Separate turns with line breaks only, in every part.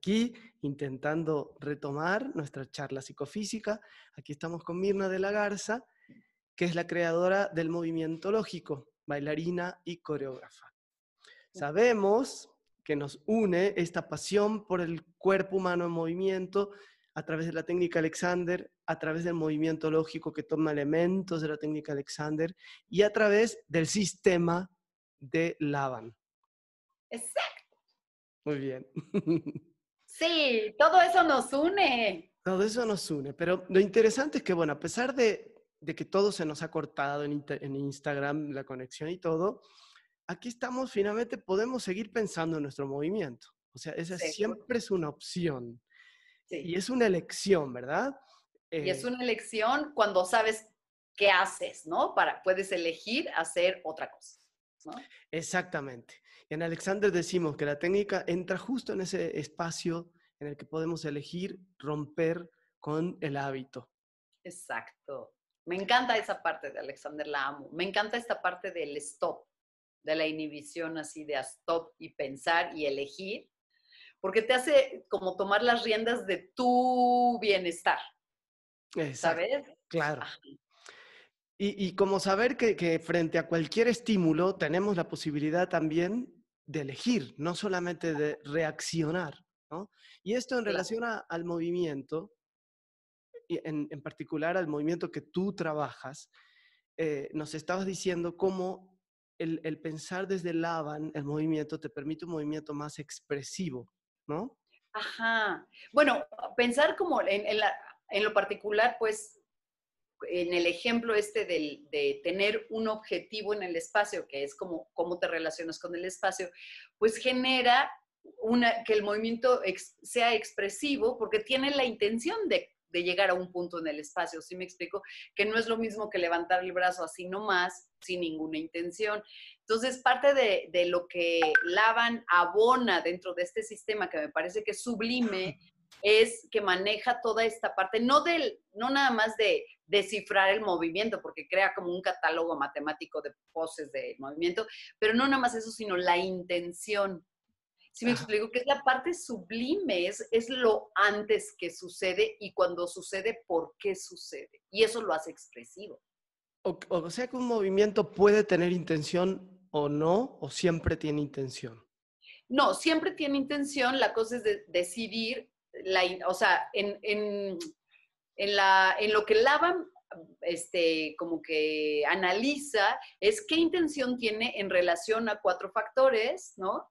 aquí intentando retomar nuestra charla psicofísica. Aquí estamos con Mirna de la Garza, que es la creadora del movimiento lógico, bailarina y coreógrafa. Sabemos que nos une esta pasión por el cuerpo humano en movimiento a través de la técnica Alexander, a través del movimiento lógico que toma elementos de la técnica Alexander y a través del sistema de Lavan.
Exacto.
Muy bien.
Sí, todo eso nos une.
Todo eso nos une, pero lo interesante es que, bueno, a pesar de, que todo se nos ha cortado en, Instagram, la conexión y todo, aquí estamos, finalmente podemos seguir pensando en nuestro movimiento. O sea, esa siempre es una opción. Y es una elección, ¿verdad?
y es eh una elección cuando sabes qué haces, ¿no? Para, puedes elegir hacer otra cosa.
Exactamente. En Alexander decimos que la técnica entra justo en ese espacio en el que podemos elegir romper con el hábito.
Exacto. Me encanta esa parte de Alexander, la amo. Me encanta esta parte del stop, de la inhibición así de stop y pensar y elegir, porque te hace como tomar las riendas de tu bienestar. ¿Sabes?
Claro. Y, como saber que, frente a cualquier estímulo tenemos la posibilidad también de elegir, no solamente de reaccionar. ¿no? Y esto en relación al movimiento, y en, particular al movimiento que tú trabajas, eh, nos estabas diciendo cómo el, pensar desde el Lavan, el movimiento, te permite un movimiento más expresivo, ¿no?
Ajá. Bueno, pensar como en, en lo particular, pues en el ejemplo este de tener un objetivo en el espacio, que es como cómo te relacionas con el espacio, pues genera una, que el movimiento sea expresivo porque tiene la intención de, llegar a un punto en el espacio, ¿sí me explico? Que no es lo mismo que levantar el brazo así nomás, sin ninguna intención. Entonces, parte de, de lo que Lavan abona dentro de este sistema, que me parece que es sublime, es que maneja toda esta parte, no, del, no nada más de descifrar el movimiento, porque crea como un catálogo matemático de poses de movimiento, pero no nada más eso, sino la intención. Si me explico, que es la parte sublime, es, es lo antes que sucede y cuando sucede, por qué sucede. Y eso lo hace expresivo.
O, o sea que un movimiento puede tener intención o no, o siempre tiene intención.
No, siempre tiene intención, la cosa es de decidir la, o sea, en, en, en, la, en lo que Lavan este, como que analiza es qué intención tiene en relación a cuatro factores, ¿no?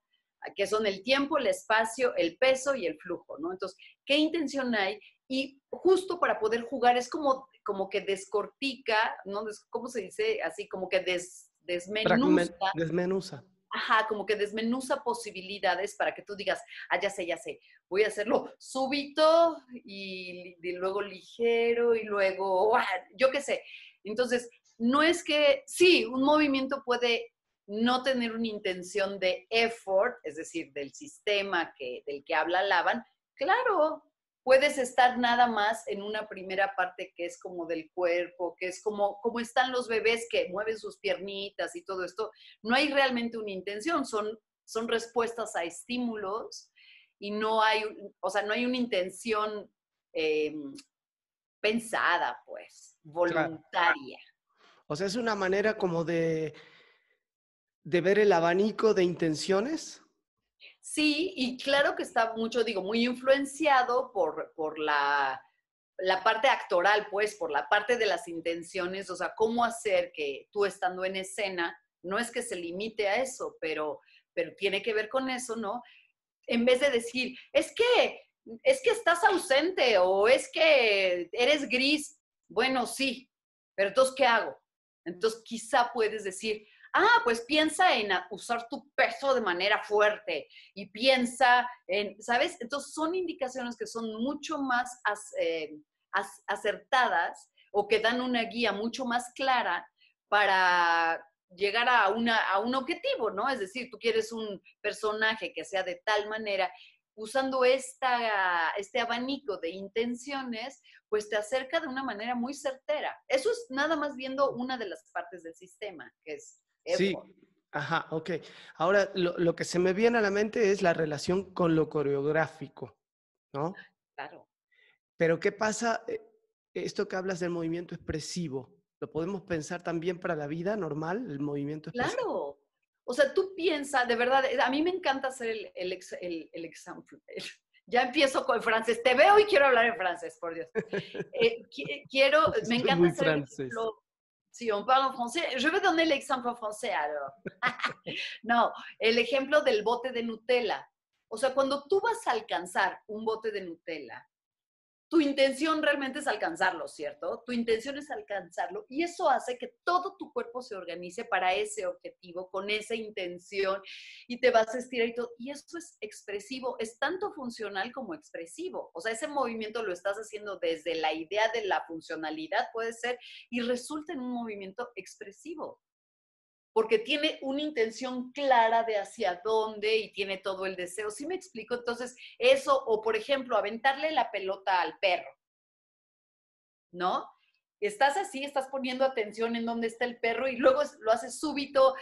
Que son el tiempo, el espacio, el peso y el flujo, ¿no? Entonces, ¿qué intención hay? Y justo para poder jugar es como, como que descortica, ¿no? ¿Cómo se dice? Así como que des, desmenuza.
Desmenuza
ajá, como que desmenuza posibilidades para que tú digas, ah, ya sé, ya sé, voy a hacerlo súbito y, luego ligero y luego, ah, yo qué sé. Entonces, no es que, sí, un movimiento puede no tener una intención de effort, es decir, del sistema que, del que habla Lavan, claro, puedes estar nada más en una primera parte que es como del cuerpo, que es como, como están los bebés que mueven sus piernitas y todo esto. No hay realmente una intención, son, son respuestas a estímulos y no hay, o sea, no hay una intención em, pensada, pues, voluntaria.
O sea, es una manera como de, de ver el abanico de intenciones.
Sí, y claro que está mucho, digo, muy influenciado por, por la, la parte actoral, pues, por la parte de las intenciones, o sea, cómo hacer que tú estando en escena, no es que se limite a eso, pero, pero tiene que ver con eso, ¿no? En vez de decir, es que, es que estás ausente o es que eres gris, bueno, sí, pero entonces, ¿qué hago? Entonces, quizá puedes decir, ah, pues piensa en usar tu peso de manera fuerte y piensa en, ¿sabes? Entonces son indicaciones que son mucho más eh, acertadas o que dan una guía mucho más clara para llegar a, una, a un objetivo, ¿no? Es decir, tú quieres un personaje que sea de tal manera, usando esta, este abanico de intenciones, pues te acerca de una manera muy certera. Eso es nada más viendo una de las partes del sistema, que es
Sí, Ajá, ok. Ahora, lo, lo, que se me viene a la mente es la relación con lo coreográfico, ¿no?
Claro.
Pero ¿qué pasa? Eh, esto que hablas del movimiento expresivo, ¿lo podemos pensar también para la vida normal, el movimiento expresivo?
Claro. O sea, tú piensas, de verdad, a mí me encanta hacer el, el, el, el. Ya empiezo con francés. Te veo y quiero hablar en francés, por Dios. Eh, quiero, me encanta hacer el ejemplo. Si on parle en français, je vais donner l'exemple en français alors. no, el ejemplo del bote de Nutella. O sea, cuando tú vas a alcanzar un bote de Nutella, tu intención realmente es alcanzarlo, ¿cierto? Tu intención es alcanzarlo y eso hace que todo tu cuerpo se organice para ese objetivo, con esa intención y te vas a estirar y todo. Y eso es expresivo, es tanto funcional como expresivo. O sea, ese movimiento lo estás haciendo desde la idea de la funcionalidad, puede ser, y resulta en un movimiento expresivo porque tiene una intención clara de hacia dónde y tiene todo el deseo. ¿Sí me explico? Entonces, eso, o por ejemplo, aventarle la pelota al perro, ¿no? Estás así, estás poniendo atención en dónde está el perro y luego lo haces súbito,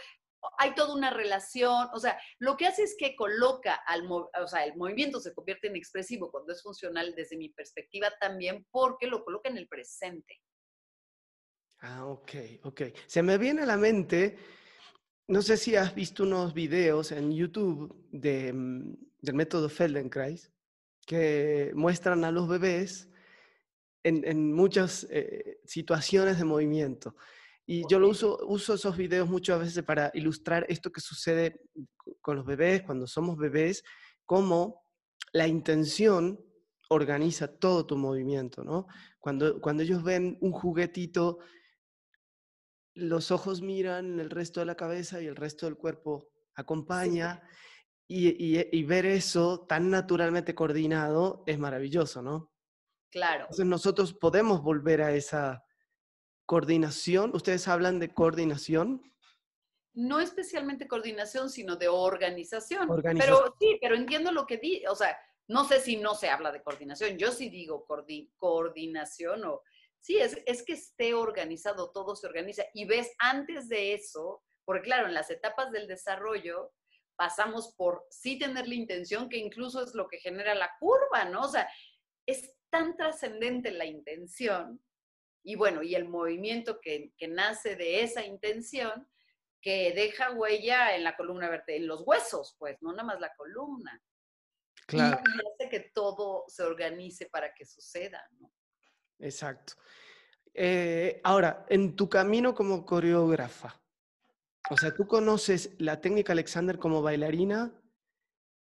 hay toda una relación, o sea, lo que hace es que coloca al, o sea, el movimiento se convierte en expresivo cuando es funcional desde mi perspectiva también porque lo coloca en el presente.
Ah, ok, ok. Se me viene a la mente no sé si has visto unos videos en YouTube de, mm, del método Feldenkrais que muestran a los bebés en, muchas eh, situaciones de movimiento. Y yo lo uso, uso esos videos muchas veces para ilustrar esto que sucede con los bebés, cuando somos bebés, cómo la intención organiza todo tu movimiento, ¿no? Cuando, cuando ellos ven un juguetito los ojos miran el resto de la cabeza y el resto del cuerpo acompaña. Y, ver eso tan naturalmente coordinado es maravilloso, ¿no?
Claro.
Entonces nosotros podemos volver a esa coordinación. ¿Ustedes hablan de coordinación?
No especialmente coordinación, sino de organización. Pero sí, pero entiendo lo que di, o sea, no sé si no se habla de coordinación. Yo sí digo coordinación o Sí, es, es que esté organizado, todo se organiza. Y ves antes de eso, porque claro, en las etapas del desarrollo pasamos por sí tener la intención, que incluso es lo que genera la curva, ¿no? O sea, es tan trascendente la intención y bueno, y el movimiento que, que, nace de esa intención que deja huella en la columna vertebral, en los huesos, pues, no nada más la columna. Claro. Y, y hace que todo se organice para que suceda, ¿no?
Exacto. Eh, ahora, en tu camino como coreógrafa, o sea, ¿tú conoces la técnica Alexander como bailarina?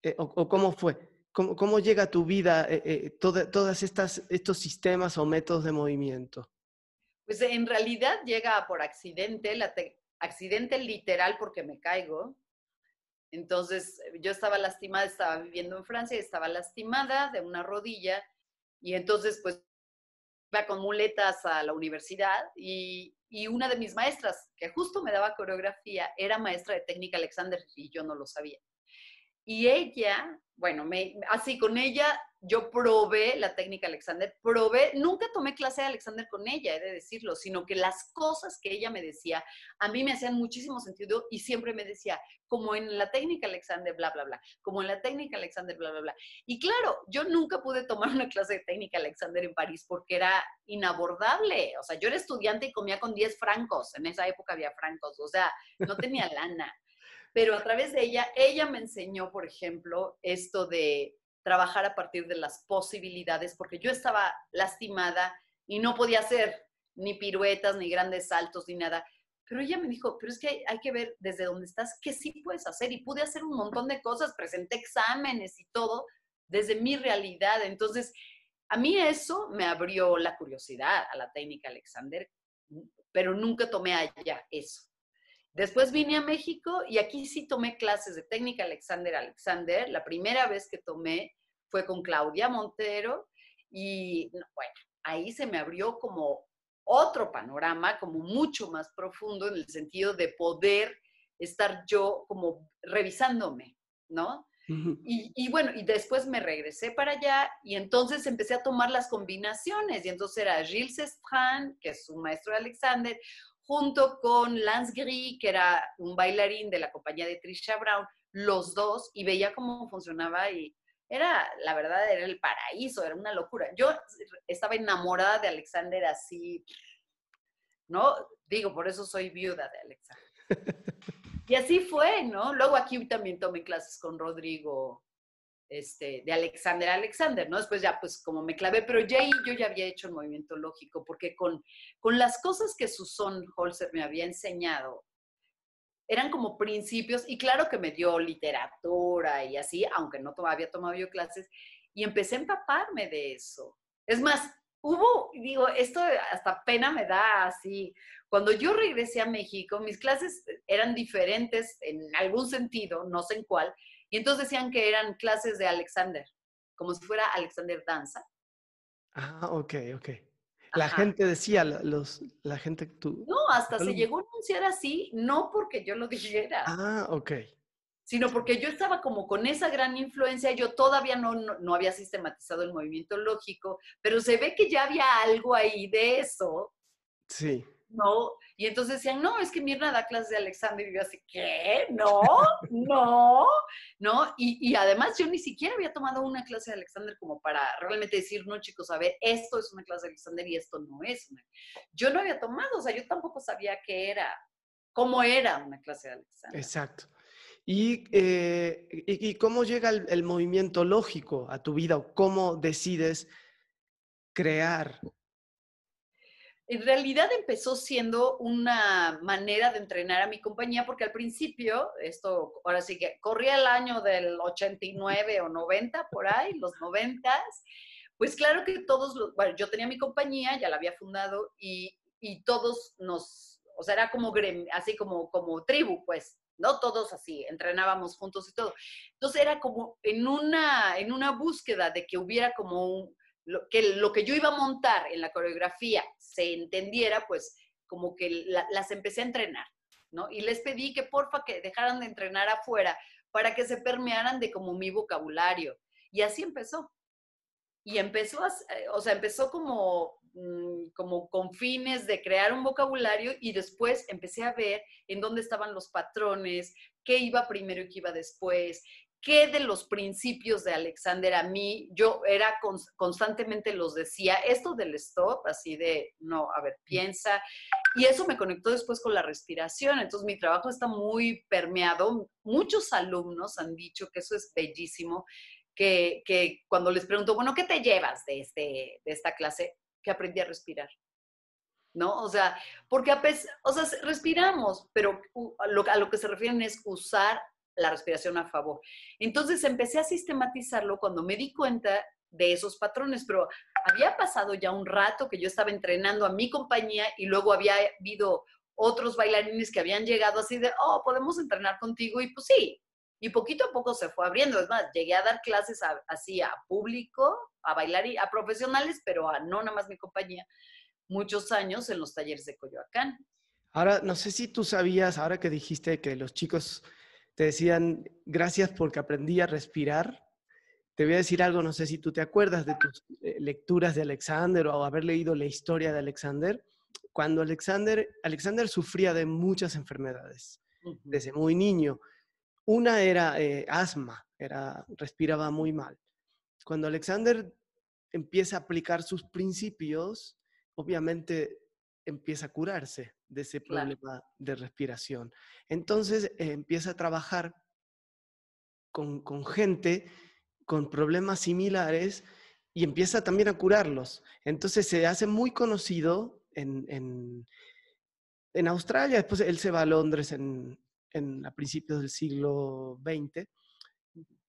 Eh, o, cómo fue? ¿Cómo, llega a tu vida eh, todos estos sistemas o métodos de movimiento?
Pues en realidad llega por accidente, accidente literal porque me caigo. Entonces, yo estaba lastimada, estaba viviendo en Francia, estaba lastimada de una rodilla y entonces pues con muletas a la universidad y, y, una de mis maestras, que justo me daba coreografía, era maestra de técnica Alexander y yo no lo sabía. Y ella, bueno, me, así con ella yo probé la técnica Alexander, probé, nunca tomé clase de Alexander con ella, he de decirlo, sino que las cosas que ella me decía a mí me hacían muchísimo sentido y siempre me decía, como en la técnica Alexander, bla, bla, bla, como en la técnica Alexander, bla, bla, bla. Y claro, yo nunca pude tomar una clase de técnica Alexander en París porque era inabordable. O sea, yo era estudiante y comía con 10 francos, en esa época había francos, o sea, no tenía lana. Pero a través de ella, ella me enseñó, por ejemplo, esto de trabajar a partir de las posibilidades, porque yo estaba lastimada y no podía hacer ni piruetas, ni grandes saltos, ni nada. Pero ella me dijo, pero es que hay, que ver desde dónde estás, qué sí puedes hacer. Y pude hacer un montón de cosas, presenté exámenes y todo desde mi realidad. Entonces, a mí eso me abrió la curiosidad a la técnica Alexander, pero nunca tomé allá eso. Después vine a México y aquí sí tomé clases de técnica Alexander Alexander. La primera vez que tomé fue con Claudia Montero y bueno, ahí se me abrió como otro panorama, como mucho más profundo en el sentido de poder estar yo como revisándome, ¿no? y, y, bueno, y después me regresé para allá y entonces empecé a tomar las combinaciones y entonces era Gilles Estran, que es un maestro de Alexander, junto con Lance Gris, que era un bailarín de la compañía de Trisha Brown, los dos, y veía cómo funcionaba y era, la verdad, era el paraíso, era una locura. Yo estaba enamorada de Alexander así, ¿no? Digo, por eso soy viuda de Alexander. Y así fue, ¿no? Luego aquí también tomé clases con Rodrigo, este, de Alexander Alexander, ¿no? Después ya, pues como me clavé, pero ya ahí yo ya había hecho el movimiento lógico, porque con, con las cosas que Susan Holzer me había enseñado, eran como principios, y claro que me dio literatura y así, aunque no había tomado yo clases, y empecé a empaparme de eso. Es más, hubo, digo, esto hasta pena me da así. Cuando yo regresé a México, mis clases eran diferentes en algún sentido, no sé en cuál, y entonces decían que eran clases de Alexander, como si fuera Alexander Danza.
Ah, ok, ok. La gente decía, los, la gente tú.
No, hasta se llegó a anunciar así, no porque yo lo dijera.
Ah, ok.
Sino porque yo estaba como con esa gran influencia, yo todavía no, no, había sistematizado el movimiento lógico, pero se ve que ya había algo ahí de eso.
Sí.
¿No? Y entonces decían, no, es que Mirna da clases de Alexander. Y yo así, ¿qué? No, no, no. Y, y, además yo ni siquiera había tomado una clase de Alexander como para realmente decir, no, chicos, a ver, esto es una clase de Alexander y esto no es una. Yo no había tomado, o sea, yo tampoco sabía qué era, cómo era una clase de Alexander.
Exacto. ¿Y, eh, y, cómo llega el, el movimiento lógico a tu vida o cómo decides crear
en realidad empezó siendo una manera de entrenar a mi compañía, porque al principio, esto ahora sí que corría el año del 89 o 90, por ahí, los 90, pues claro que todos, bueno, yo tenía mi compañía, ya la había fundado, y, y todos nos, o sea, era como así como, como tribu, pues, ¿no? Todos así, entrenábamos juntos y todo. Entonces era como en una, en una búsqueda de que hubiera como un lo que, lo que yo iba a montar en la coreografía se entendiera, pues como que las empecé a entrenar, ¿no? Y les pedí que porfa que dejaran de entrenar afuera para que se permearan de como mi vocabulario. Y así empezó. Y empezó, eh, o sea, empezó como, mm, como con fines de crear un vocabulario y después empecé a ver en dónde estaban los patrones, qué iba primero y qué iba después, qué de los principios de Alexander a mí, yo era constantemente los decía, esto del stop, así de, no, a ver, piensa, y eso me conectó después con la respiración, entonces mi trabajo está muy permeado, muchos alumnos han dicho que eso es bellísimo, que, que cuando les pregunto, bueno, ¿qué te llevas de, este, de esta clase? Que aprendí a respirar. ¿no? O sea, porque a pesar, o sea, respiramos, pero a lo, a lo, que se refieren es usar la respiración a favor. Entonces empecé a sistematizarlo cuando me di cuenta de esos patrones, pero había pasado ya un rato que yo estaba entrenando a mi compañía y luego había habido otros bailarines que habían llegado así de, oh, podemos entrenar contigo y pues sí. Y poquito a poco se fue abriendo. Es más, llegué a dar clases así a público, a bailar y a profesionales, pero a no nada más mi compañía, muchos años en los talleres de Coyoacán.
Ahora, no sé si tú sabías, ahora que dijiste que los chicos te decían, gracias porque aprendí a respirar. Te voy a decir algo, no sé si tú te acuerdas de tus eh, lecturas de Alexander o haber leído la historia de Alexander. Cuando Alexander, Alexander sufría de muchas enfermedades desde muy niño. Una era eh, asma, era, respiraba muy mal. Cuando Alexander empieza a aplicar sus principios, obviamente empieza a curarse de ese problema de respiración. Entonces eh, empieza a trabajar con, gente con problemas similares y empieza también a curarlos. Entonces se hace muy conocido en, en, Australia, después él se va a Londres en, a principios del siglo XX,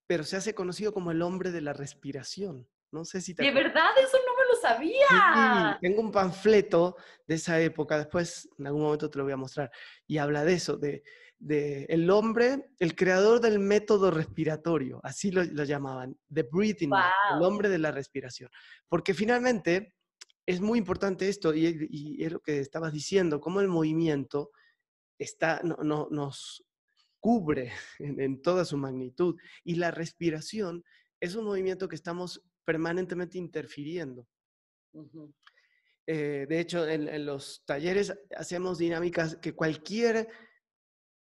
pero se hace conocido como el hombre de la respiración. No sé si
De verdad, eso lo sabía.
tengo un panfleto de esa época, después en algún momento te lo voy a mostrar, y habla de eso, de, el hombre, el creador del método respiratorio, así lo, llamaban, the breathing, el hombre de la respiración. Porque finalmente es muy importante esto, y, es lo que estabas diciendo, cómo el movimiento está, no, nos cubre en, en toda su magnitud, y la respiración es un movimiento que estamos permanentemente interfiriendo. Eh, de hecho, en, los talleres hacemos dinámicas que cualquier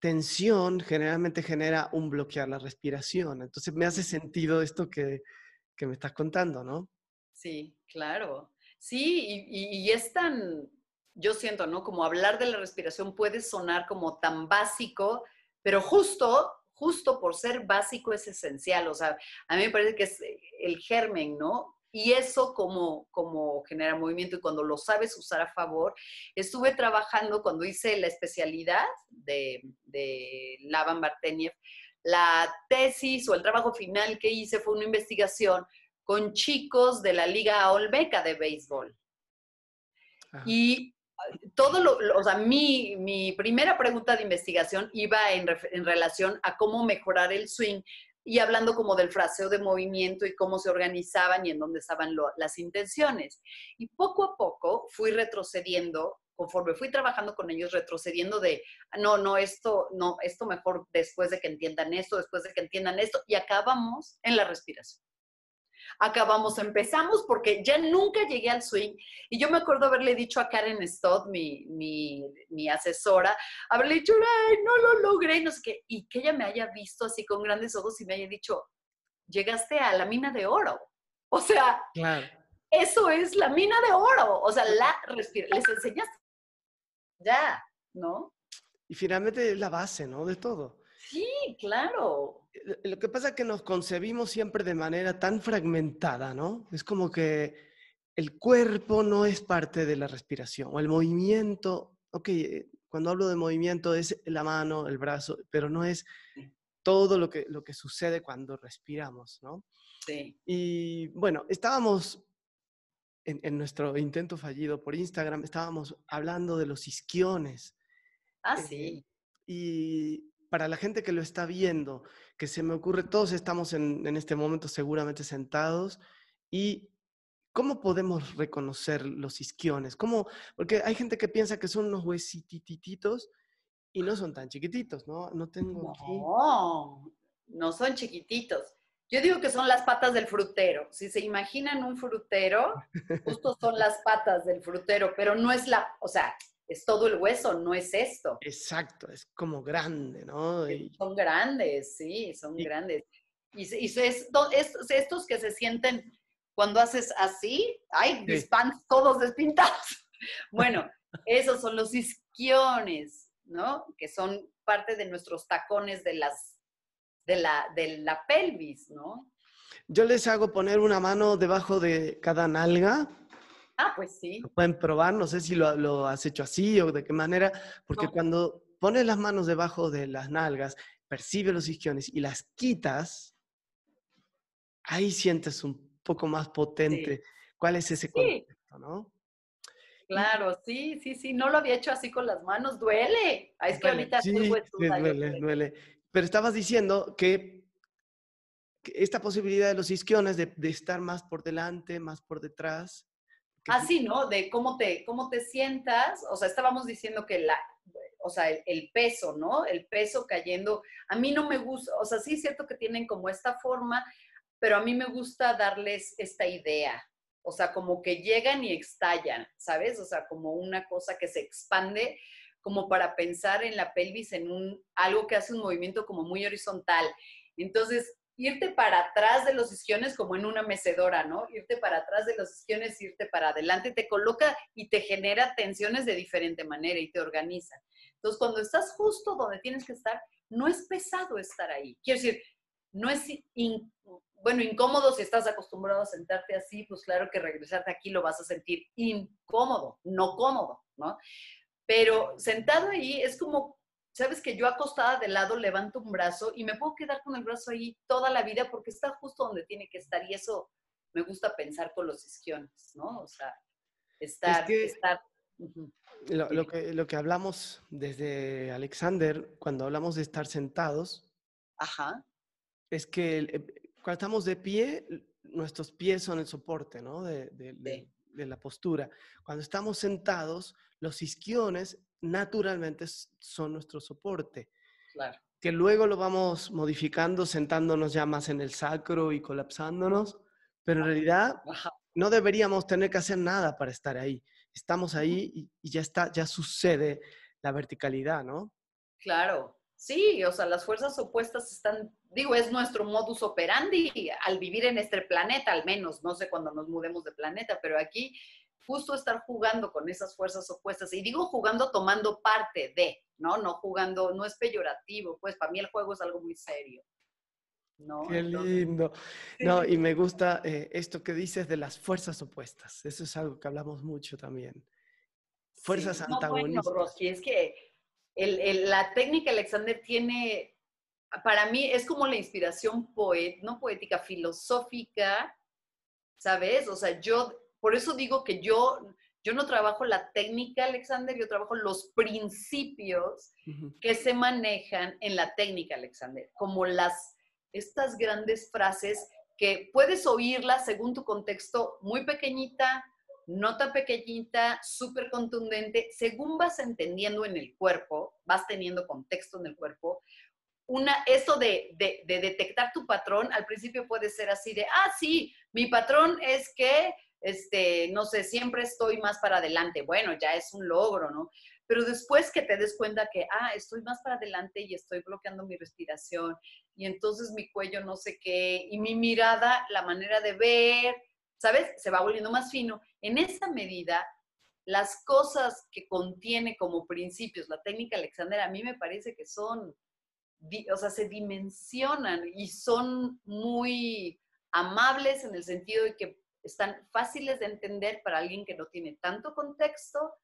tensión generalmente genera un bloquear la respiración. Entonces me hace sentido esto que, que me estás contando, ¿no?
Sí, claro. Sí, y, y, es tan, yo siento, ¿no? Como hablar de la respiración puede sonar como tan básico, pero justo, justo por ser básico es esencial. O sea, a mí me parece que es el germen, ¿no? Y eso como, como genera movimiento y cuando lo sabes usar a favor, estuve trabajando cuando hice la especialidad de, de Lavan Barteniev, la tesis o el trabajo final que hice fue una investigación con chicos de la Liga Olmeca de Béisbol. Y todo lo, o sea, mi, mi, primera pregunta de investigación iba en, en, relación a cómo mejorar el swing y hablando como del fraseo de movimiento y cómo se organizaban y en dónde estaban las intenciones. Y poco a poco fui retrocediendo, conforme fui trabajando con ellos, retrocediendo de, no, no, esto, no, esto mejor después de que entiendan esto, después de que entiendan esto, y acabamos en la respiración acabamos, empezamos, porque ya nunca llegué al swing. Y yo me acuerdo haberle dicho a Karen Stott, mi, mi, asesora, haberle dicho, ay, no lo logré, no sé qué, y que ella me haya visto así con grandes ojos y me haya dicho, llegaste a la mina de oro. O sea, eso es la mina de oro. O sea, la les enseñaste. Ya, ¿no?
Y finalmente es la base, ¿no? De todo.
Sí, claro.
Eh, lo que pasa es que nos concebimos siempre de manera tan fragmentada, ¿no? Es como que el cuerpo no es parte de la respiración, o el movimiento, ok, eh, cuando hablo de movimiento es la mano, el brazo, pero no es todo lo que, lo que sucede cuando respiramos, ¿no?
Sí.
Y bueno, estábamos en, en nuestro intento fallido por Instagram, estábamos hablando de los isquiones.
Ah, sí.
y para la gente que lo está viendo, que se me ocurre, todos estamos en, este momento seguramente sentados y ¿cómo podemos reconocer los isquiones? ¿Cómo? Porque hay gente que piensa que son unos huesitititos y no son tan chiquititos, ¿no? No tengo
No, no son chiquititos. Yo digo que son las patas del frutero. Si se imaginan un frutero, justo son las patas del frutero, pero no es la, o sea, es todo el hueso, no es esto.
Exacto, es como grande, ¿no?
Son grandes, sí, son grandes. Y, y estos que se sienten cuando haces así, ay, mis pants todos despintados. bueno, esos son los isquiones, ¿no? Que son parte de nuestros tacones de las de la, de la pelvis, ¿no?
Yo les hago poner una mano debajo de cada nalga
Ah, pues sí.
Lo pueden probar, no sé si lo, has hecho así o de qué manera, porque cuando pones las manos debajo de las nalgas, percibe los isquiones y las quitas, ahí sientes un poco más potente cuál es ese contexto, ¿no?
Claro, sí, sí, sí, no lo había hecho así con las manos, duele. Ah, es que ahorita
sí, duele, duele. Pero estabas diciendo que, esta posibilidad de los isquiones de, de, estar más por delante, más por detrás,
Así, ¿no? De cómo te, cómo te sientas. O sea, estábamos diciendo que la, o sea, el, peso, ¿no? El peso cayendo. A mí no me gusta, o sea, sí es cierto que tienen como esta forma, pero a mí me gusta darles esta idea. O sea, como que llegan y estallan, ¿sabes? O sea, como una cosa que se expande, como para pensar en la pelvis en un, algo que hace un movimiento como muy horizontal. Entonces, irte para atrás de los isquiones como en una mecedora, ¿no? Irte para atrás de los isquiones, irte para adelante, te coloca y te genera tensiones de diferente manera y te organiza. Entonces, cuando estás justo donde tienes que estar, no es pesado estar ahí. Quiero decir, no es, bueno, incómodo si estás acostumbrado a sentarte así, pues claro que regresarte aquí lo vas a sentir incómodo, no cómodo, ¿no? Pero sentado ahí es como sabes que yo acostada de lado levanto un brazo y me puedo quedar con el brazo ahí toda la vida porque está justo donde tiene que estar y eso me gusta pensar con los isquiones, ¿no? O sea, estar... estar
lo, que, lo que hablamos desde Alexander, cuando hablamos de estar sentados,
Ajá.
es que eh, cuando estamos de pie, nuestros pies son el soporte, ¿no? De, de la postura. Cuando estamos sentados, los isquiones naturalmente son nuestro soporte.
Claro.
Que luego lo vamos modificando sentándonos ya más en el sacro y colapsándonos, pero en realidad no deberíamos tener que hacer nada para estar ahí. estamos ahí y, y ya está, ya sucede la verticalidad, ¿no?
Claro, sí, o sea, las fuerzas opuestas están, digo, es nuestro modus operandi al vivir en este planeta, al menos, no sé cuándo nos mudemos de planeta, pero aquí justo estar jugando con esas fuerzas opuestas, y digo jugando tomando parte de, ¿no? No jugando, no es peyorativo, pues para mí el juego es algo muy serio. ¿no?
Qué lindo. No, y me gusta eh, esto que dices de las fuerzas opuestas. Eso es algo que hablamos mucho también. Fuerzas
sí.
antagonistas.
No, bueno, Rosy, es que el, el, la técnica Alexander tiene, para mí es como la inspiración poet, no poética, filosófica, ¿sabes? O sea, yo, por eso digo que yo, yo no trabajo la técnica Alexander, yo trabajo los principios uh -huh. que se manejan en la técnica Alexander, como las, estas grandes frases que puedes oírlas según tu contexto muy pequeñita, nota pequeñita, súper contundente, según vas entendiendo en el cuerpo, vas teniendo contexto en el cuerpo, una, eso de, de, de, detectar tu patrón, al principio puede ser así de, ah, sí, mi patrón es que, este, no sé, siempre estoy más para adelante. Bueno, ya es un logro, ¿no? Pero después que te des cuenta que, ah, estoy más para adelante y estoy bloqueando mi respiración y entonces mi cuello no sé qué, y mi mirada, la manera de ver, ¿sabes? Se va volviendo más fino. En esa medida, las cosas que contiene como principios la técnica Alexander, a mí me parece que son, o sea, se dimensionan y son muy amables en el sentido de que están fáciles de entender para alguien que no tiene tanto contexto,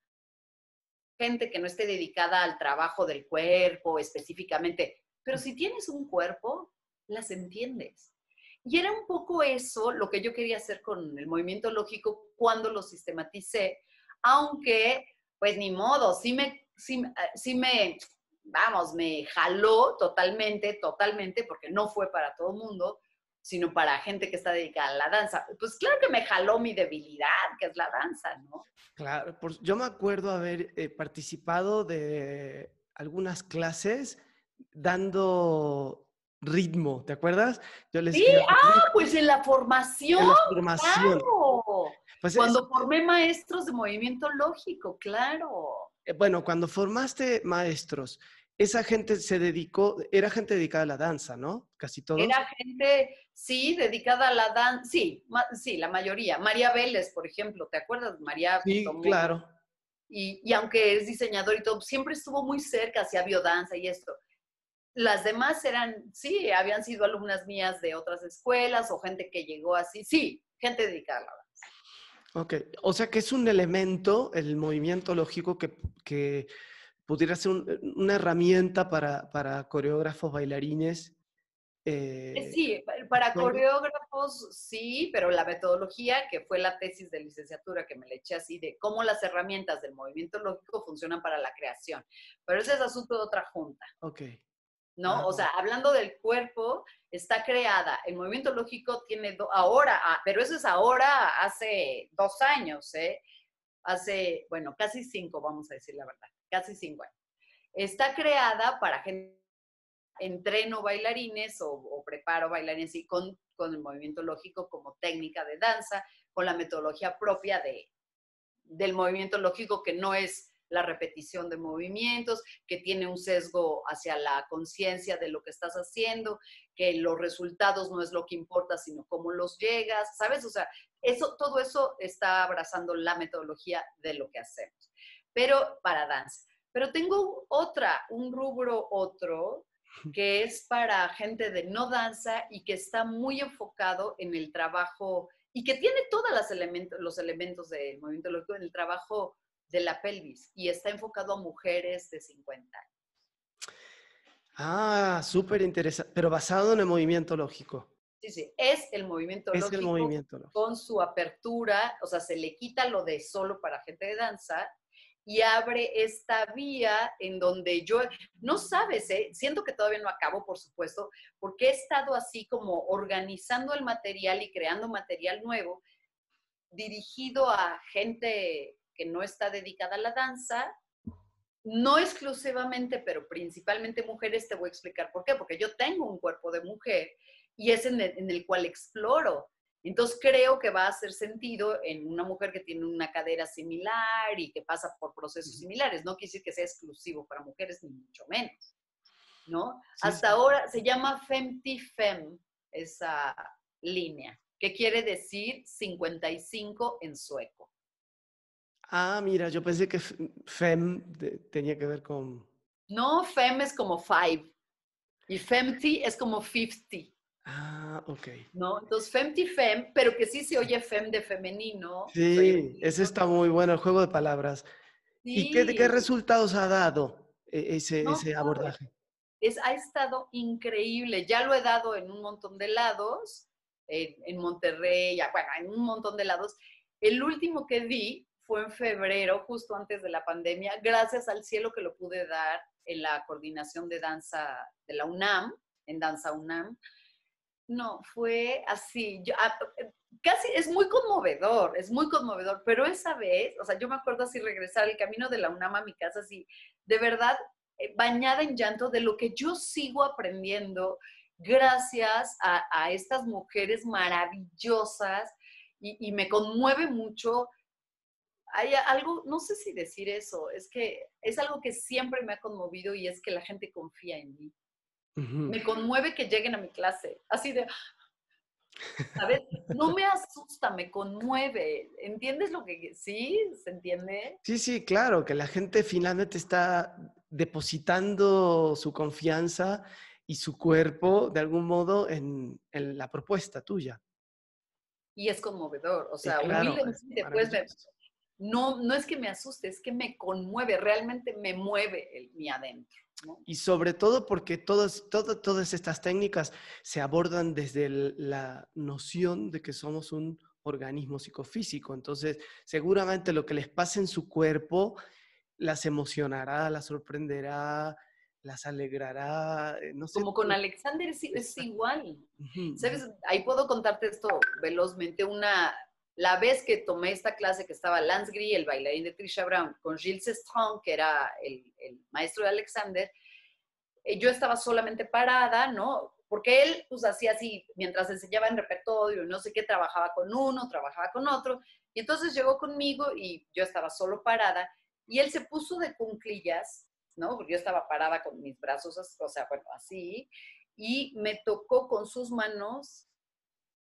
gente que no esté dedicada al trabajo del cuerpo específicamente, pero si tienes un cuerpo, las entiendes. Y era un poco eso lo que yo quería hacer con el movimiento lógico cuando lo sistematicé, aunque, pues ni modo, sí me, sí, sí me, vamos, me jaló totalmente, totalmente, porque no fue para todo el mundo, sino para gente que está dedicada a la danza. Pues claro que me jaló mi debilidad, que es la danza, ¿no?
Claro, por, yo me acuerdo haber eh, participado de algunas clases dando ritmo, ¿te acuerdas?
Yo les sí, ah, pues en la formación. En la formación. Claro. Pues cuando es, formé maestros de movimiento lógico, claro.
Eh, bueno, cuando formaste maestros, esa gente se dedicó, era gente dedicada a la danza, ¿no? Casi todos.
Era gente, sí, dedicada a la danza, sí, sí, la mayoría. María Vélez, por ejemplo, ¿te acuerdas? María.
Sí, claro.
Y, y, aunque es diseñador y todo, siempre estuvo muy cerca, hacía biodanza y esto. Las demás eran, sí, habían sido alumnas mías de otras escuelas o gente que llegó así, sí, gente dedicada a la danza.
Ok, o sea que es un elemento, el movimiento lógico que, que pudiera ser un, una herramienta para, para coreógrafos, bailarines.
Eh, sí, para coreógrafos sí, pero la metodología, que fue la tesis de licenciatura que me le eché así, de cómo las herramientas del movimiento lógico funcionan para la creación. Pero ese es asunto de otra junta.
Ok.
¿no? Ah, o sea, hablando del cuerpo, está creada. El movimiento lógico tiene ahora, ah, pero eso es ahora, hace dos años, ¿eh? Hace, bueno, casi cinco, vamos a decir la verdad, casi cinco años. Está creada para gente, entreno bailarines o, o preparo bailarines y con, con el movimiento lógico como técnica de danza, con la metodología propia de, del movimiento lógico que no es la repetición de movimientos, que tiene un sesgo hacia la conciencia de lo que estás haciendo, que los resultados no es lo que importa, sino cómo los llegas, ¿sabes? O sea, eso, todo eso está abrazando la metodología de lo que hacemos, pero para danza. Pero tengo otra, un rubro otro, que es para gente de no danza y que está muy enfocado en el trabajo y que tiene todos los elementos, los elementos del movimiento lógico en el trabajo de la pelvis y está enfocado a mujeres de 50 años.
Ah, súper interesante, pero basado en el movimiento lógico.
Sí, sí, es el movimiento,
es
lógico,
el movimiento lógico
con su apertura, o sea, se le quita lo de solo para gente de danza y abre esta vía en donde yo, no sabes, ¿eh? siento que todavía no acabo, por supuesto, porque he estado así como organizando el material y creando material nuevo dirigido a gente que no está dedicada a la danza, no exclusivamente, pero principalmente mujeres, te voy a explicar por qué, porque yo tengo un cuerpo de mujer y es en el, en el cual exploro Entonces creo que va a hacer sentido en una mujer que tiene una cadera similar y que pasa por procesos similares. No quiere decir que sea exclusivo para mujeres, ni mucho menos. ¿no? Hasta ahora se llama Femtifem, esa línea, que quiere decir 55 en sueco.
Ah, mira, yo pensé que fem tenía que ver con...
No, fem es como five y femti es como 50.
Ah, ok.
¿No? Entonces, femti fem, pero que sí se oye fem de femenino.
Sí, ese está muy bueno, el juego de palabras. ¿Y qué, qué, resultados ha dado e, ese, ese abordaje?
Es, ha estado increíble. Ya lo he dado en un montón de lados, en, en Monterrey, bueno, en un montón de lados. El último que di fue en febrero, justo antes de la pandemia, gracias al cielo que lo pude dar en la coordinación de danza de la UNAM, en Danza UNAM. No, fue así. Yo, ah, casi es muy conmovedor, es muy conmovedor, pero esa vez, o sea, yo me acuerdo así regresar el camino de la UNAM a mi casa, así, de verdad, eh, bañada en llanto de lo que yo sigo aprendiendo gracias a, estas mujeres maravillosas y, me conmueve mucho. Hay algo, no sé si decir eso, es que es algo que siempre me ha conmovido y es que la gente confía en mí. Me conmueve que lleguen a mi clase, así de, ¿sabes? No me asusta, me conmueve. ¿Entiendes lo que sí? ¿Se entiende?
Sí, sí, claro, que la gente finalmente está depositando su confianza y su cuerpo de algún modo en, la propuesta tuya.
Y es conmovedor, o sea, humildemente, pues, no, no es que me asuste, es que me conmueve, realmente me mueve el, mi adentro.
Y sobre todo porque todas, todas estas técnicas se abordan desde la noción de que somos un organismo psicofísico. Entonces, seguramente lo que les pasa en su cuerpo las emocionará, las sorprenderá, las alegrará.
Eh, no sé, Como con Alexander es, igual. ¿Sabes? Ahí puedo contarte esto velozmente. Una, la vez que tomé esta clase que estaba Lance Gris, el bailarín de Trisha Brown, con Gilles Strong, que era el, maestro de Alexander, eh, yo estaba solamente parada, ¿no? Porque él, pues, hacía así, mientras enseñaba en repertorio, no sé qué, trabajaba con uno, trabajaba con otro, y entonces llegó conmigo y yo estaba solo parada, y él se puso de cunclillas, ¿no? Porque yo estaba parada con mis brazos, o sea, bueno, así, y me tocó con sus manos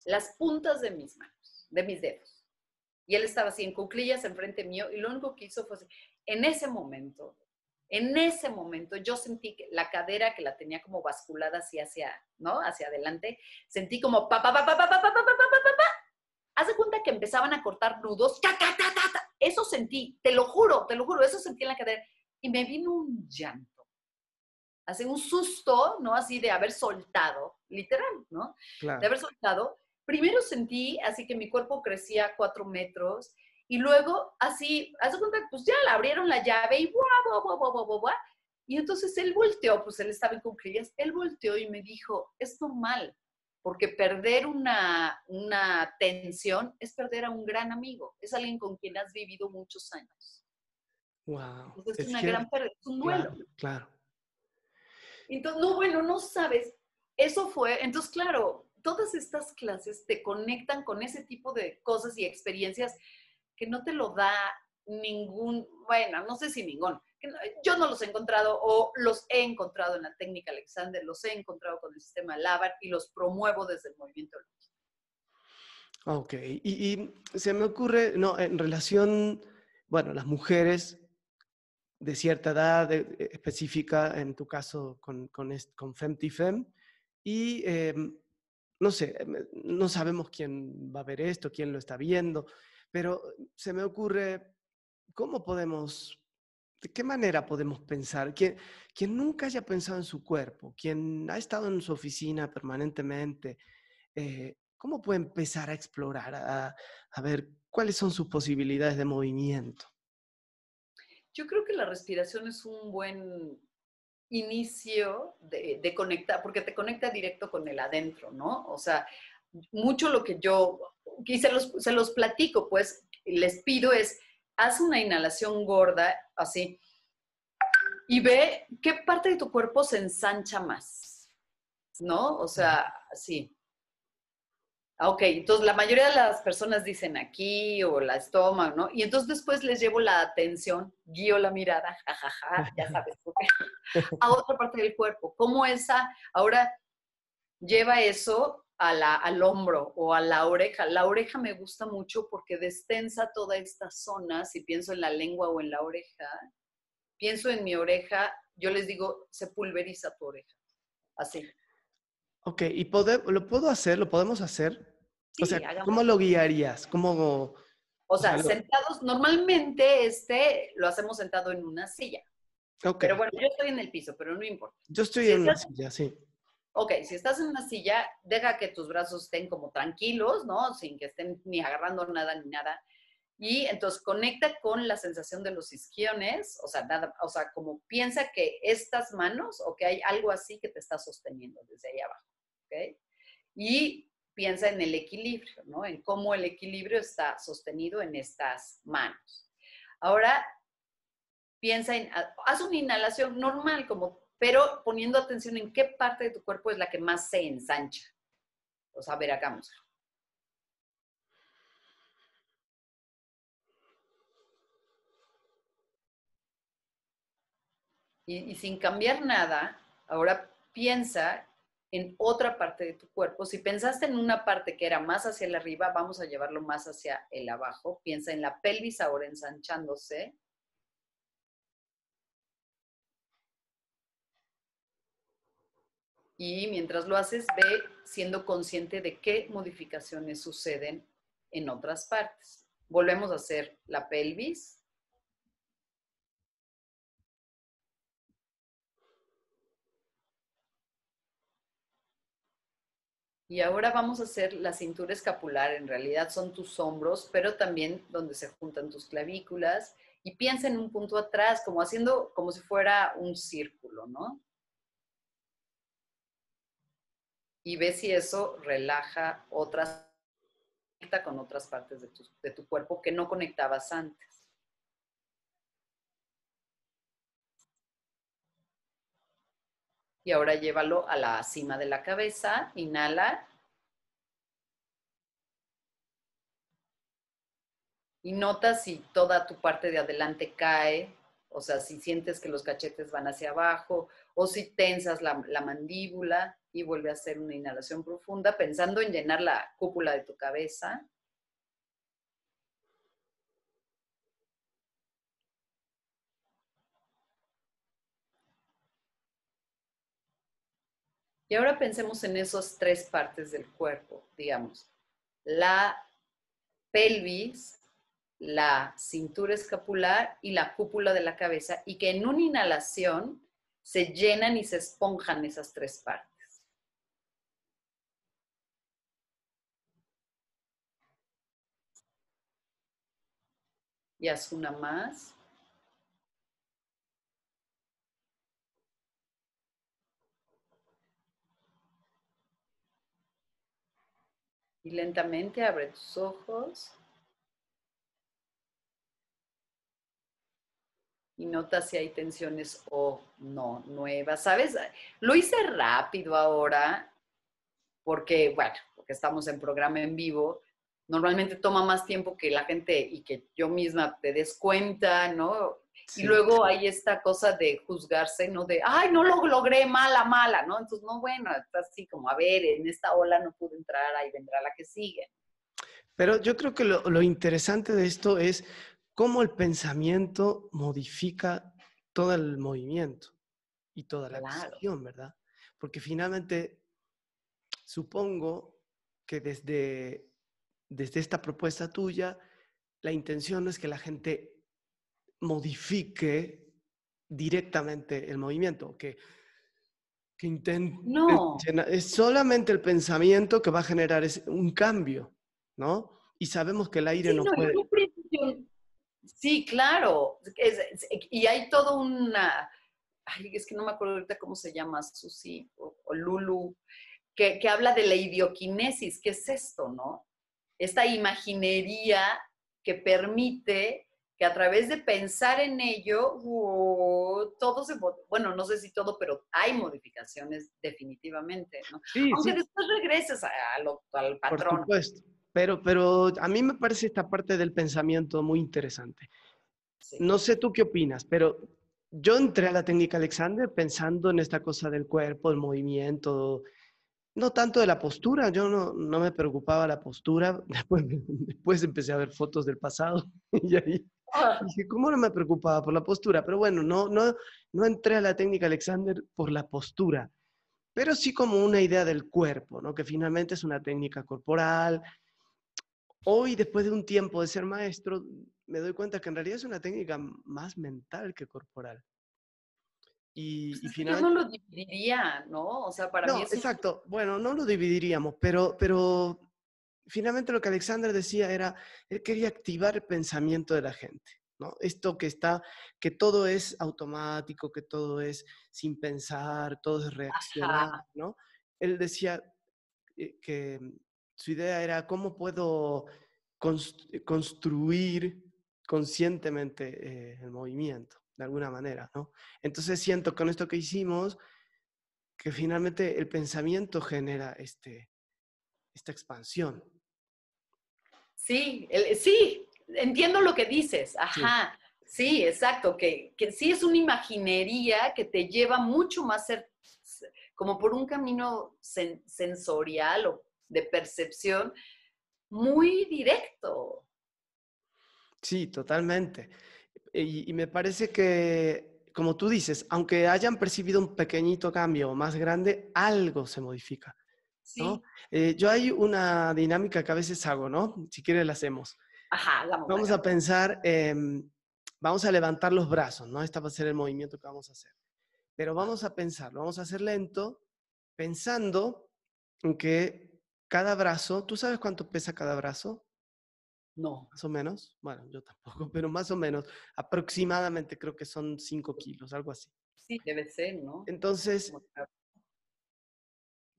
las puntas de mis manos, de mis dedos. Y él estaba así en cuclillas enfrente mío y lo único que hizo fue, en ese momento, en ese momento yo sentí que la cadera que la tenía como basculada así hacia, ¿no? Hacia adelante, sentí como pa pa pa pa pa pa pa pa pa pa pa. Haz de cuenta que empezaban a cortar nudos, ta ta ta ta ta. Eso sentí, te lo juro, te lo juro, eso sentí en la cadera y me vino un llanto. Hace un susto, ¿no? Así de haber soltado, literal, ¿no? De haber soltado primero sentí así que mi cuerpo crecía cuatro metros y luego así, hace cuenta, pues ya le abrieron la llave y buah, buah, buah, buah, buah, Y entonces él volteó, pues él estaba en cuclillas, él volteó y me dijo, es normal, porque perder una, una tensión es perder a un gran amigo, es alguien con quien has vivido muchos años.
Wow.
es, una gran pérdida, es un duelo.
Claro, claro.
Entonces, no, bueno, no sabes. Eso fue, entonces, claro, todas estas clases te conectan con ese tipo de cosas y experiencias que no te lo da ningún, bueno, no sé si ningún, yo no los he encontrado o los he encontrado en la técnica Alexander, los he encontrado con el sistema LAVAR y los promuevo desde el movimiento
Ok, y, se me ocurre, no, en relación, bueno, las mujeres de cierta edad específica, en tu caso con, con, con FemTifem, y em, no sé, no sabemos quién va a ver esto, quién lo está viendo, pero se me ocurre, ¿cómo podemos, de qué manera podemos pensar? Quien, quien nunca haya pensado en su cuerpo, quien ha estado en su oficina permanentemente, eh, ¿cómo puede empezar a explorar, a ver cuáles son sus posibilidades de movimiento?
Yo creo que la respiración es un buen inicio de, conectar, porque te conecta directo con el adentro, ¿no? O sea, mucho lo que yo, y se los, se los platico, pues les pido es, haz una inhalación gorda, así, y ve qué parte de tu cuerpo se ensancha más, ¿no? O sea, así. Ah, ok, entonces la mayoría de las personas dicen aquí o la estómago, ¿no? Y entonces después les llevo la atención, guío la mirada, jajaja, ya sabes, a otra parte del cuerpo. ¿Cómo esa ahora lleva eso a al hombro o a la oreja? La oreja me gusta mucho porque destensa toda esta zona, si pienso en la lengua o en la oreja, pienso en mi oreja, yo les digo, se pulveriza tu oreja, así.
Ok, ¿y lo puedo hacer? ¿Lo podemos hacer? O sea, ¿cómo lo guiarías? ¿Cómo...?
O sea, sentados, normalmente este lo hacemos sentado en una silla. Okay. Pero bueno, yo estoy en el piso, pero no importa.
Yo estoy en una silla, sí.
Ok, si estás en una silla, deja que tus brazos estén como tranquilos, ¿no? Sin que estén ni agarrando nada ni nada. Y entonces conecta con la sensación de los isquiones, o sea, nada, o sea, como piensa que estas manos o que hay algo así que te está sosteniendo desde ahí abajo, ¿ok? Y piensa en el equilibrio, ¿no? En cómo el equilibrio está sostenido en estas manos. Ahora, piensa en, haz una inhalación normal, como, pero poniendo atención en qué parte de tu cuerpo es la que más se ensancha. O sea, a ver, hagamos. Y, y sin cambiar nada, ahora piensa en otra parte de tu cuerpo. Si pensaste en una parte que era más hacia el arriba, vamos a llevarlo más hacia el abajo. Piensa en la pelvis ahora ensanchándose. Y mientras lo haces, ve siendo consciente de qué modificaciones suceden en otras partes. Volvemos a hacer la pelvis. Y ahora vamos a hacer la cintura escapular. En realidad son tus hombros, pero también donde se juntan tus clavículas. Y piensa en un punto atrás, como haciendo, como si fuera un círculo, ¿no? Y ve si eso relaja otras, con otras partes de tu, de tu cuerpo que no conectabas antes. Y ahora llévalo a la cima de la cabeza, inhala. Y nota si toda tu parte de adelante cae, o sea, si sientes que los cachetes van hacia abajo, o si tensas la, la mandíbula y vuelve a hacer una inhalación profunda, pensando en llenar la cúpula de tu cabeza. Y ahora pensemos en esas tres partes del cuerpo, digamos, la pelvis, la cintura escapular y la cúpula de la cabeza, y que en una inhalación se llenan y se esponjan esas tres partes. Y haz una más. Y lentamente abre tus ojos. Y nota si hay tensiones o no nuevas. ¿Sabes? Lo hice rápido ahora porque, bueno, porque estamos en programa en vivo. Normalmente toma más tiempo que la gente y que yo misma te des cuenta, ¿no? Y luego hay esta cosa de juzgarse, ¿no? De, ay, no lo logré, mala, mala, ¿no? Entonces, no, bueno, está así como, a ver, en esta ola no pude entrar, ahí vendrá la que sigue.
Pero yo creo que lo, interesante de esto es cómo el pensamiento modifica todo el movimiento y toda la acción, ¿verdad? Porque finalmente, supongo que desde, desde esta propuesta tuya, la intención es que la gente modifique directamente el movimiento, que, que intente...
No.
Es solamente el pensamiento que va a generar un cambio, ¿no? Y sabemos que el aire no, puede...
Sí, claro. y hay todo una... Ay, es que no me acuerdo ahorita cómo se llama, Susi o, o Lulu, que, que habla de la idioquinesis. ¿Qué es esto, no? Esta imaginería que permite que a través de pensar en ello, todo se, bueno, no sé si todo, pero hay modificaciones definitivamente, ¿no? Sí, Aunque después regreses al patrón.
Por supuesto. Pero, pero a mí me parece esta parte del pensamiento muy interesante. No sé tú qué opinas, pero yo entré a la técnica Alexander pensando en esta cosa del cuerpo, el movimiento, no tanto de la postura, yo no, no me preocupaba la postura, después, después empecé a ver fotos del pasado y ahí ah. dije, ¿cómo no me preocupaba por la postura? Pero bueno, no, no, no entré a la técnica Alexander por la postura, pero sí como una idea del cuerpo, ¿no? que finalmente es una técnica corporal. Hoy, después de un tiempo de ser maestro, me doy cuenta que en realidad es una técnica más mental que corporal.
Y, pues finalmente... Yo no lo dividiría, ¿no? O sea, para
no, Exacto. Bueno, no lo dividiríamos, pero, pero finalmente lo que Alexander decía era, él quería activar el pensamiento de la gente. ¿no? Esto que está, que todo es automático, que todo es sin pensar, todo es reaccionar, ¿no? Él decía eh, que su idea era cómo puedo construir conscientemente eh, el movimiento, de alguna manera, ¿no? Entonces siento con esto que hicimos que finalmente el pensamiento genera este, esta expansión.
Sí, sí, entiendo lo que dices, ajá. Sí, exacto, que, que, sí es una imaginería que te lleva mucho más ser, como por un camino sensorial o de percepción muy directo.
Sí, totalmente. Y, me parece que, como tú dices, aunque hayan percibido un pequeñito cambio más grande, algo se modifica. ¿No? Eh, yo hay una dinámica que a veces hago, ¿no? Si quieres la hacemos.
Ajá,
Vamos a pensar, vamos a levantar los brazos, ¿no? Este va a ser el movimiento que vamos a hacer. Pero vamos a pensar, lo vamos a hacer lento, pensando en que cada brazo, ¿tú sabes cuánto pesa cada brazo?
No.
Más o menos. Bueno, yo tampoco, pero más o menos. Aproximadamente creo que son 5 kilos, algo así.
Sí, debe ser, ¿no?
Entonces,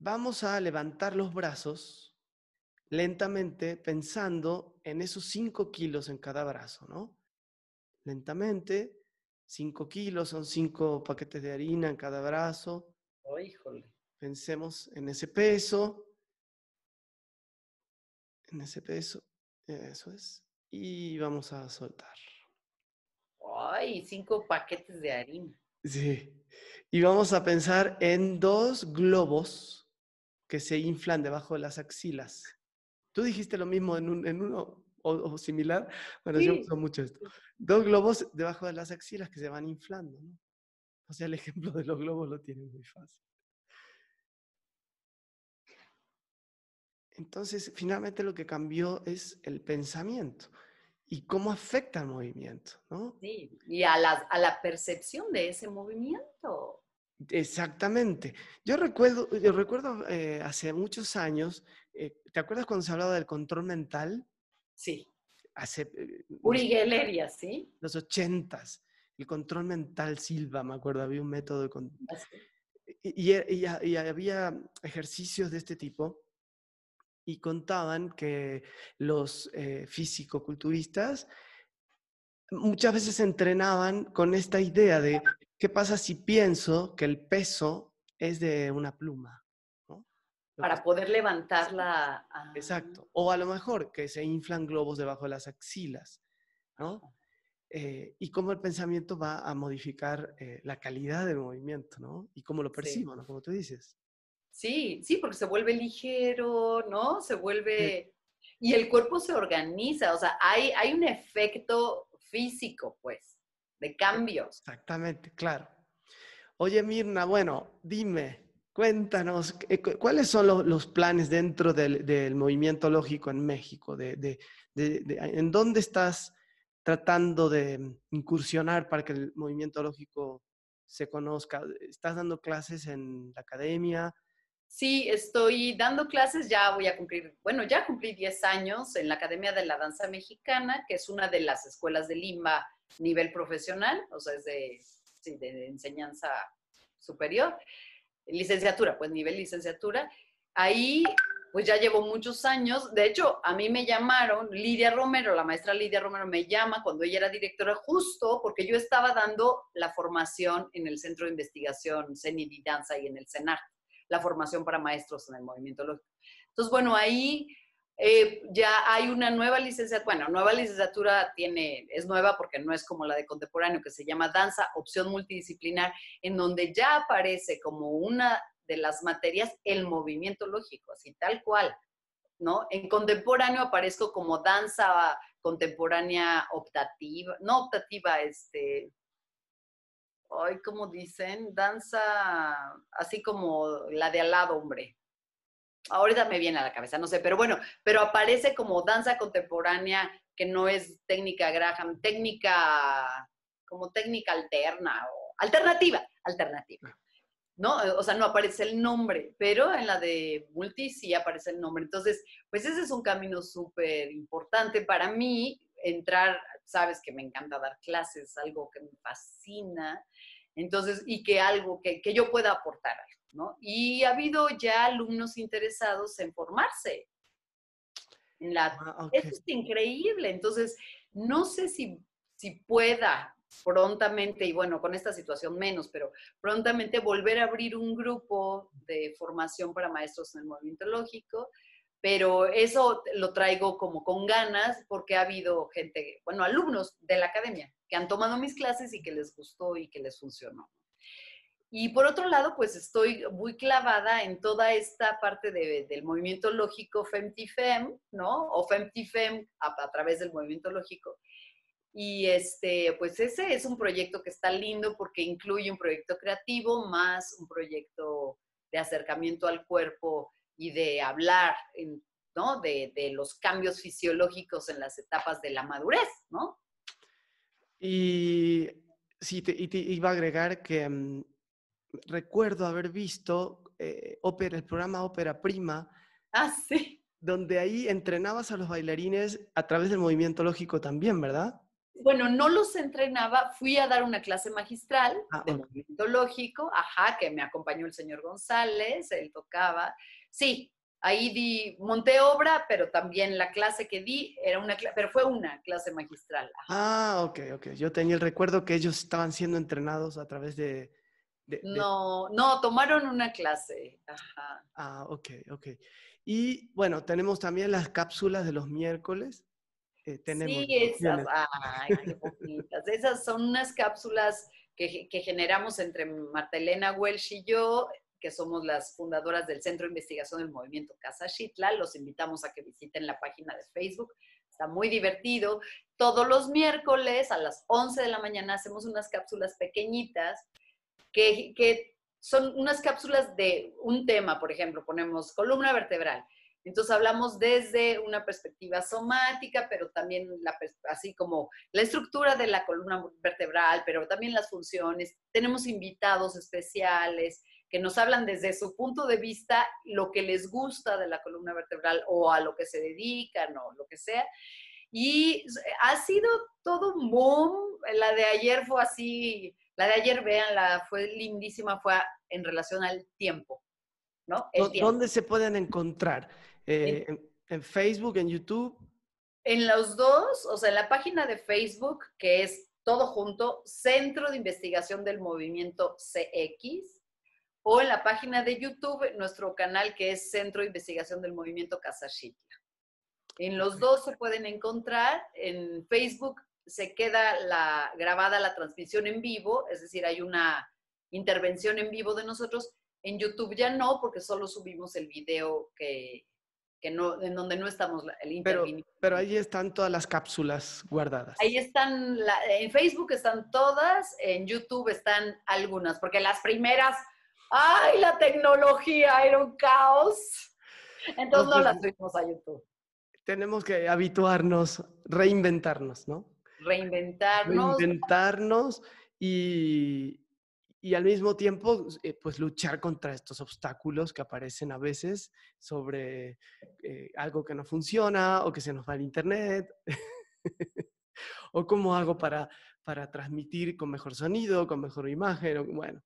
vamos a levantar los brazos lentamente pensando en esos 5 kilos en cada brazo, ¿no? Lentamente, 5 kilos son 5 paquetes de harina en cada brazo.
Oh, híjole.
Pensemos en ese peso. En ese peso. Eso es. Y vamos a soltar.
Ay, cinco paquetes de harina.
Sí. Y vamos a pensar en dos globos que se inflan debajo de las axilas. Tú dijiste lo mismo en, uno o, similar. Bueno, yo uso mucho esto. Dos globos debajo de las axilas que se van inflando. ¿no? O sea, el ejemplo de los globos lo tiene muy fácil. Entonces, finalmente lo que cambió es el pensamiento y cómo afecta el movimiento, ¿no?
Sí, y a la, percepción de ese movimiento.
Exactamente. Yo recuerdo, yo recuerdo eh, hace muchos años, eh, ¿te acuerdas cuando se hablaba del control mental?
Sí.
Hace... Eh,
Uri ¿sí?
Los ochentas. El control mental Silva, me acuerdo, había un método de... Ah, y, y había ejercicios de este tipo y contaban que los eh, físico-culturistas muchas veces entrenaban con esta idea de qué pasa si pienso que el peso es de una pluma.
Para poder levantarla.
Exacto. O a lo mejor que se inflan globos debajo de las axilas. ¿no? Eh, y cómo el pensamiento va a modificar eh, la calidad del movimiento, ¿no? Y cómo lo percibo, ¿no? Como tú dices.
Sí, sí, porque se vuelve ligero, ¿no? Se vuelve... Y el cuerpo se organiza, o sea, hay, hay un efecto físico, pues, de cambios.
Exactamente, claro. Oye, Mirna, bueno, dime, cuéntanos, eh, ¿cuáles son los, planes dentro del, movimiento lógico en México? De, ¿En dónde estás tratando de incursionar para que el movimiento lógico se conozca? ¿Estás dando clases en la academia?
Sí, estoy dando clases, ya voy a cumplir, bueno, ya cumplí 10 años en la Academia de la Danza Mexicana, que es una de las escuelas de Lima nivel profesional, o sea, es de, sí, de enseñanza superior, licenciatura, pues nivel licenciatura. Ahí pues ya llevo muchos años. De hecho, a mí me llamaron, Lidia Romero, la maestra Lidia Romero me llama cuando ella era directora, justo porque yo estaba dando la formación en el Centro de Investigación CENID Danza y en el CENAR, la formación para maestros en el movimiento lógico. Entonces, bueno, ahí eh, ya hay una nueva licenciatura, bueno, nueva licenciatura tiene, es nueva porque no es como la de contemporáneo, que se llama Danza, opción multidisciplinar, en donde ya aparece como una de las materias el movimiento lógico, así tal cual, ¿no? En contemporáneo aparezco como danza contemporánea optativa, no optativa, este, hoy como dicen, danza así como la de al lado, hombre. Ahorita me viene a la cabeza, no sé, pero bueno, pero aparece como danza contemporánea que no es técnica Graham, técnica, como técnica alterna o alternativa, alternativa. ¿no? O sea, no aparece el nombre, pero en la de multi sí aparece el nombre. Entonces, pues ese es un camino súper importante para mí, entrar, sabes que me encanta dar clases, algo que me fascina, entonces, y que algo que, que yo pueda aportar ¿no? Y ha habido ya alumnos interesados en formarse. En la, ah, Eso es increíble. Entonces, no sé si, si pueda prontamente, y bueno, con esta situación menos, pero prontamente volver a abrir un grupo de formación para maestros en el movimiento lógico, pero eso lo traigo como con ganas porque ha habido gente, bueno, alumnos de la academia que han tomado mis clases y que les gustó y que les funcionó. Y por otro lado, pues estoy muy clavada en toda esta parte del movimiento lógico FemTIFEM, ¿no? O FemTIFEM a, través del movimiento lógico. Y este, pues ese es un proyecto que está lindo porque incluye un proyecto creativo más un proyecto de acercamiento al cuerpo y de hablar, ¿no? De, los cambios fisiológicos en las etapas de la madurez, ¿no?
Y sí, te, iba a agregar que mm, recuerdo haber visto eh, ópera, el programa Ópera Prima.
Ah, sí.
Donde ahí entrenabas a los bailarines a través del movimiento lógico también, ¿verdad?
bueno, no los entrenaba, fui a dar una clase magistral
ah,
de movimiento lógico, ajá, que me acompañó el señor González, él tocaba. Sí, ahí di, monté obra, pero también la clase que di era una pero fue una clase magistral.
Ah, ok, ok. Yo tenía el recuerdo que ellos estaban siendo entrenados a través de...
No, no, tomaron una clase. Ajá.
Ah, ok, ok. Y bueno, tenemos también las cápsulas de los miércoles
eh, sí, esas, ay, qué Esas son unas cápsulas que, generamos entre Marta Welsh y yo, que somos las fundadoras del Centro de Investigación del Movimiento Casa Shitla. Los invitamos a que visiten la página de Facebook. Está muy divertido. Todos los miércoles a las 11 de la mañana hacemos unas cápsulas pequeñitas que, son unas cápsulas de un tema, por ejemplo, ponemos columna vertebral entonces hablamos desde una perspectiva somática, pero también la, así como la estructura de la columna vertebral, pero también las funciones. Tenemos invitados especiales que nos hablan desde su punto de vista lo que les gusta de la columna vertebral o a lo que se dedican o lo que sea. Y ha sido todo un boom. La de ayer fue así, la de ayer, véanla, fue lindísima, fue en relación al tiempo. ¿no?
¿Dónde se pueden encontrar? Eh, en, Facebook, en YouTube.
En los dos, o sea, en la página de Facebook, que es todo junto, Centro de Investigación del Movimiento CX, o en la página de YouTube, nuestro canal que es Centro de Investigación del Movimiento Casachitla. En los dos se pueden encontrar. En Facebook se queda la, grabada la transmisión en vivo, es decir, hay una intervención en vivo de nosotros. En YouTube ya no, porque solo subimos el video que, que no, en donde no estamos el
pero, pero ahí están todas las cápsulas guardadas.
Ahí están, en Facebook están todas, en YouTube están algunas, porque las primeras, ¡ay, la tecnología era un caos! Entonces no, las subimos a YouTube.
Tenemos que habituarnos, reinventarnos, ¿no?
Reinventarnos.
Reinventarnos y, y al mismo tiempo, eh, pues luchar contra estos obstáculos que aparecen a veces sobre eh, algo que no funciona o que se nos va el internet, o cómo hago para, para transmitir con mejor sonido, con mejor imagen, bueno.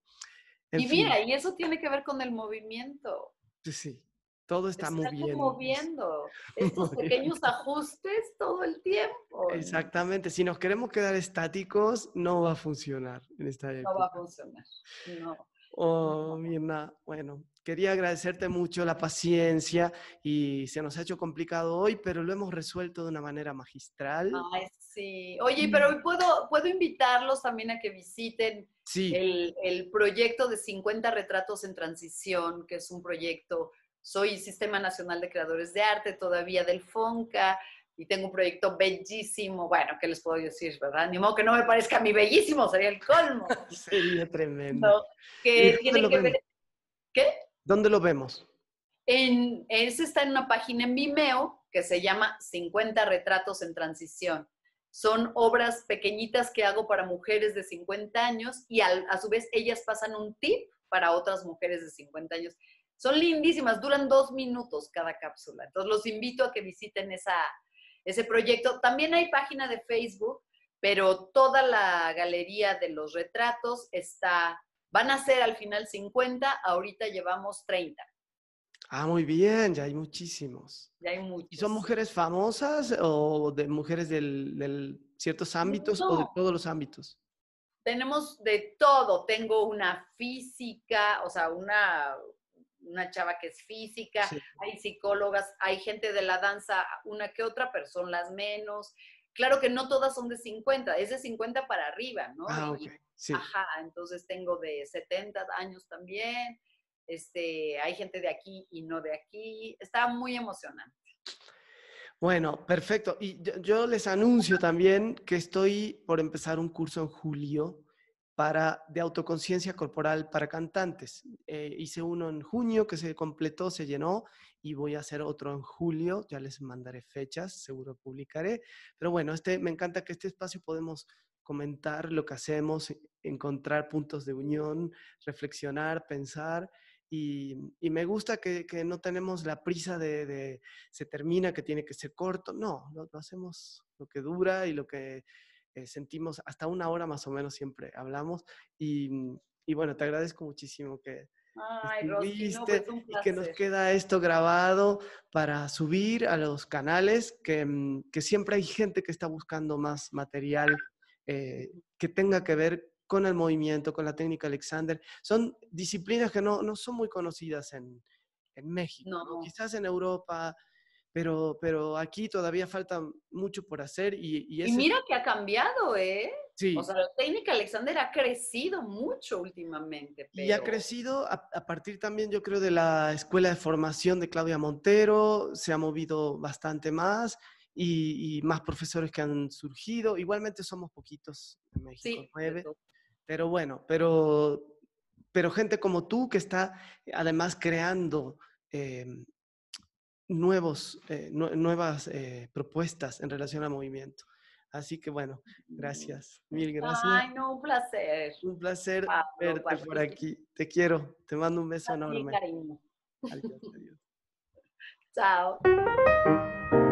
y mira, y eso tiene que ver con el movimiento.
Sí, sí. Todo está,
está
moviendo.
moviendo. Estos pequeños ajustes todo el tiempo.
Exactamente. Si nos queremos quedar estáticos, no va a funcionar en esta época.
No va a funcionar. No.
Oh, Mirna, bueno, quería agradecerte mucho la paciencia y se nos ha hecho complicado hoy, pero lo hemos resuelto de una manera magistral.
Ay, sí. Oye, pero hoy puedo, puedo invitarlos también a que visiten
Sí,
el, el proyecto de 50 retratos en transición, que es un proyecto, soy Sistema Nacional de Creadores de Arte, todavía del FONCA, y tengo un proyecto bellísimo, bueno, ¿qué les puedo decir, verdad? Ni modo que no me parezca a mí bellísimo, sería el colmo.
sería tremendo.
¿no?
¿Y
Que tiene que ver... ¿Qué?
¿Dónde lo vemos?
En, ese está en una página en Vimeo que se llama 50 retratos en transición. Son obras pequeñitas que hago para mujeres de 50 años y al- a su vez ellas pasan un tip para otras mujeres de 50 años. Son lindísimas, duran dos minutos cada cápsula. Entonces los invito a que visiten esa, ese proyecto. También hay página de Facebook, pero toda la galería de los retratos está, van a ser al final 50, ahorita llevamos 30.
Ah, muy bien, ya hay muchísimos.
Ya hay muchos.
¿Y son mujeres famosas o de mujeres del, del ciertos ámbitos o de todos los ámbitos?
Tenemos de todo. Tengo una física, o sea, una, una chava que es física,
Sí.
hay psicólogas, hay gente de la danza, una que otra, pero son las menos. Claro que no todas son de 50, es de 50 para arriba, ¿no?
Ah, Sí.
Ajá, entonces tengo de 70 años también. Este, hay gente de aquí y no de aquí. Está muy emocionante.
Bueno, perfecto. Y yo, yo les anuncio también que estoy por empezar un curso en julio para, de autoconciencia corporal para cantantes. Eh, hice uno en junio que se completó, se llenó y voy a hacer otro en julio. Ya les mandaré fechas, seguro publicaré. Pero bueno, este, me encanta que este espacio podemos comentar lo que hacemos, encontrar puntos de unión, reflexionar, pensar. Y, y me gusta que, que no tenemos la prisa de, de se termina, que tiene que ser corto. No, lo, lo hacemos lo que dura y lo que eh, sentimos hasta una hora más o menos siempre hablamos. Y, y bueno, te agradezco muchísimo que
Ay, Rosy, no,
estuviste
pues un
y que nos queda esto grabado para subir a los canales, que, mm, que siempre hay gente que está buscando más material eh, que tenga que ver con el movimiento, con la técnica Alexander. Son disciplinas que no, no son muy conocidas en, en México. No. quizás en Europa, pero, pero aquí todavía falta mucho por hacer y, y
Y
ese-
mira que ha cambiado, ¿eh?
sí,
O sea, la técnica Alexander ha crecido mucho últimamente.
Y ha
pero-
crecido a, a partir también, yo creo, de la escuela de formación de Claudia Montero, se ha movido bastante más y, y más profesores que han surgido. Igualmente somos poquitos en México,
Sí,
nueve, pero bueno, pero, pero gente como tú que está además creando eh, nuevos, eh, nue- nuevas eh, propuestas en relación al movimiento. Así que bueno, gracias, mil gracias.
Ay, no, un placer.
Un placer
Pablo,
verte por aquí. Te quiero. Te mando un beso enorme.
cariño.
Adiós, adiós.
Chao.